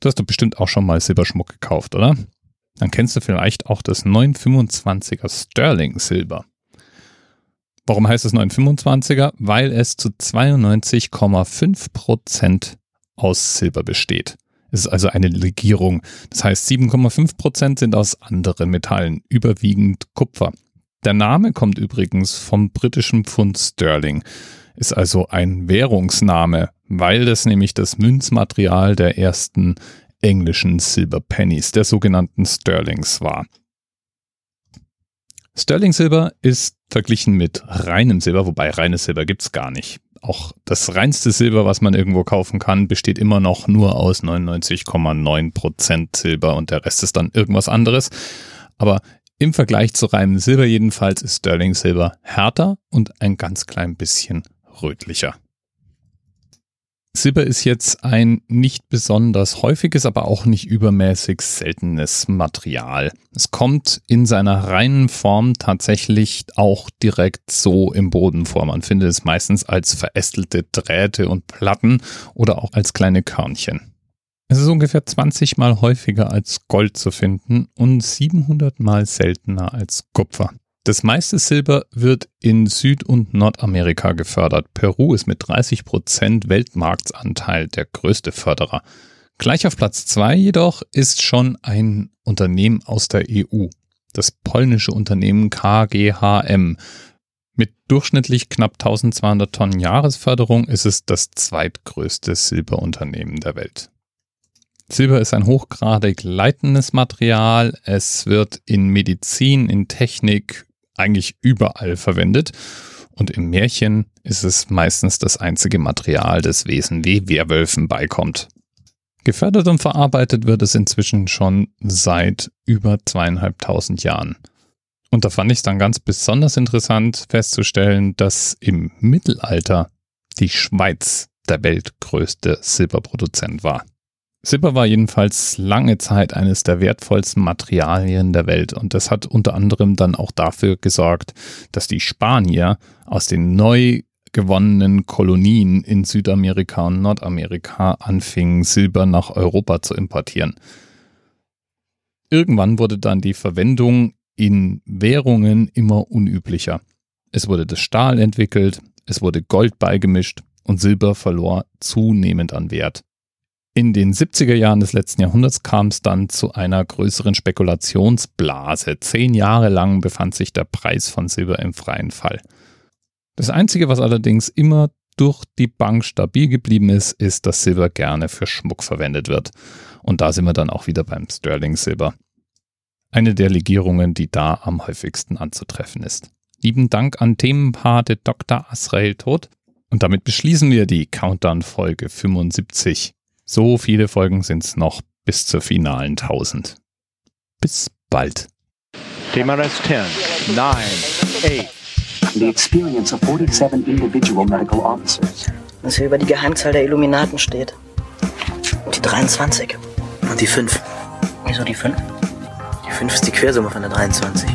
Du hast doch bestimmt auch schon mal Silberschmuck gekauft, oder? Dann kennst du vielleicht auch das 925er Sterling Silber. Warum heißt es 925er? Weil es zu 92,5 Prozent aus Silber besteht. Es ist also eine Legierung. Das heißt, 7,5 Prozent sind aus anderen Metallen, überwiegend Kupfer. Der Name kommt übrigens vom britischen Pfund Sterling, ist also ein Währungsname, weil das nämlich das Münzmaterial der ersten englischen Silver Pennies, der sogenannten Sterlings war. Sterling Silber ist verglichen mit reinem Silber, wobei reines Silber gibt's gar nicht. Auch das reinste Silber, was man irgendwo kaufen kann, besteht immer noch nur aus 99,9% Silber und der Rest ist dann irgendwas anderes. Aber im Vergleich zu reinem Silber jedenfalls ist Sterling Silber härter und ein ganz klein bisschen rötlicher. Silber ist jetzt ein nicht besonders häufiges, aber auch nicht übermäßig seltenes Material. Es kommt in seiner reinen Form tatsächlich auch direkt so im Boden vor. Man findet es meistens als verästelte Drähte und Platten oder auch als kleine Körnchen. Es ist ungefähr 20 mal häufiger als Gold zu finden und 700 mal seltener als Kupfer. Das meiste Silber wird in Süd- und Nordamerika gefördert. Peru ist mit 30 Prozent Weltmarktsanteil der größte Förderer. Gleich auf Platz zwei jedoch ist schon ein Unternehmen aus der EU, das polnische Unternehmen KGHM. Mit durchschnittlich knapp 1200 Tonnen Jahresförderung ist es das zweitgrößte Silberunternehmen der Welt. Silber ist ein hochgradig leitendes Material. Es wird in Medizin, in Technik, eigentlich überall verwendet. Und im Märchen ist es meistens das einzige Material, das Wesen wie Werwölfen beikommt. Gefördert und verarbeitet wird es inzwischen schon seit über zweieinhalbtausend Jahren. Und da fand ich es dann ganz besonders interessant festzustellen, dass im Mittelalter die Schweiz der weltgrößte Silberproduzent war. Silber war jedenfalls lange Zeit eines der wertvollsten Materialien der Welt und das hat unter anderem dann auch dafür gesorgt, dass die Spanier aus den neu gewonnenen Kolonien in Südamerika und Nordamerika anfingen, Silber nach Europa zu importieren. Irgendwann wurde dann die Verwendung in Währungen immer unüblicher. Es wurde das Stahl entwickelt, es wurde Gold beigemischt und Silber verlor zunehmend an Wert. In den 70er Jahren des letzten Jahrhunderts kam es dann zu einer größeren Spekulationsblase. Zehn Jahre lang befand sich der Preis von Silber im freien Fall. Das Einzige, was allerdings immer durch die Bank stabil geblieben ist, ist, dass Silber gerne für Schmuck verwendet wird. Und da sind wir dann auch wieder beim Sterling Silber. Eine der Legierungen, die da am häufigsten anzutreffen ist. Lieben Dank an Themenpate Dr. Asrael Tod. Und damit beschließen wir die Countdown-Folge 75. So viele Folgen sind es noch bis zur finalen 1000. Bis bald. TMRS 10, 9, 8. The experience of 47 individual medical officers. Was hier über die Geheimzahl der Illuminaten steht. Die 23. Und die 5. Wieso die 5? Die 5 ist die Quersumme von der 23.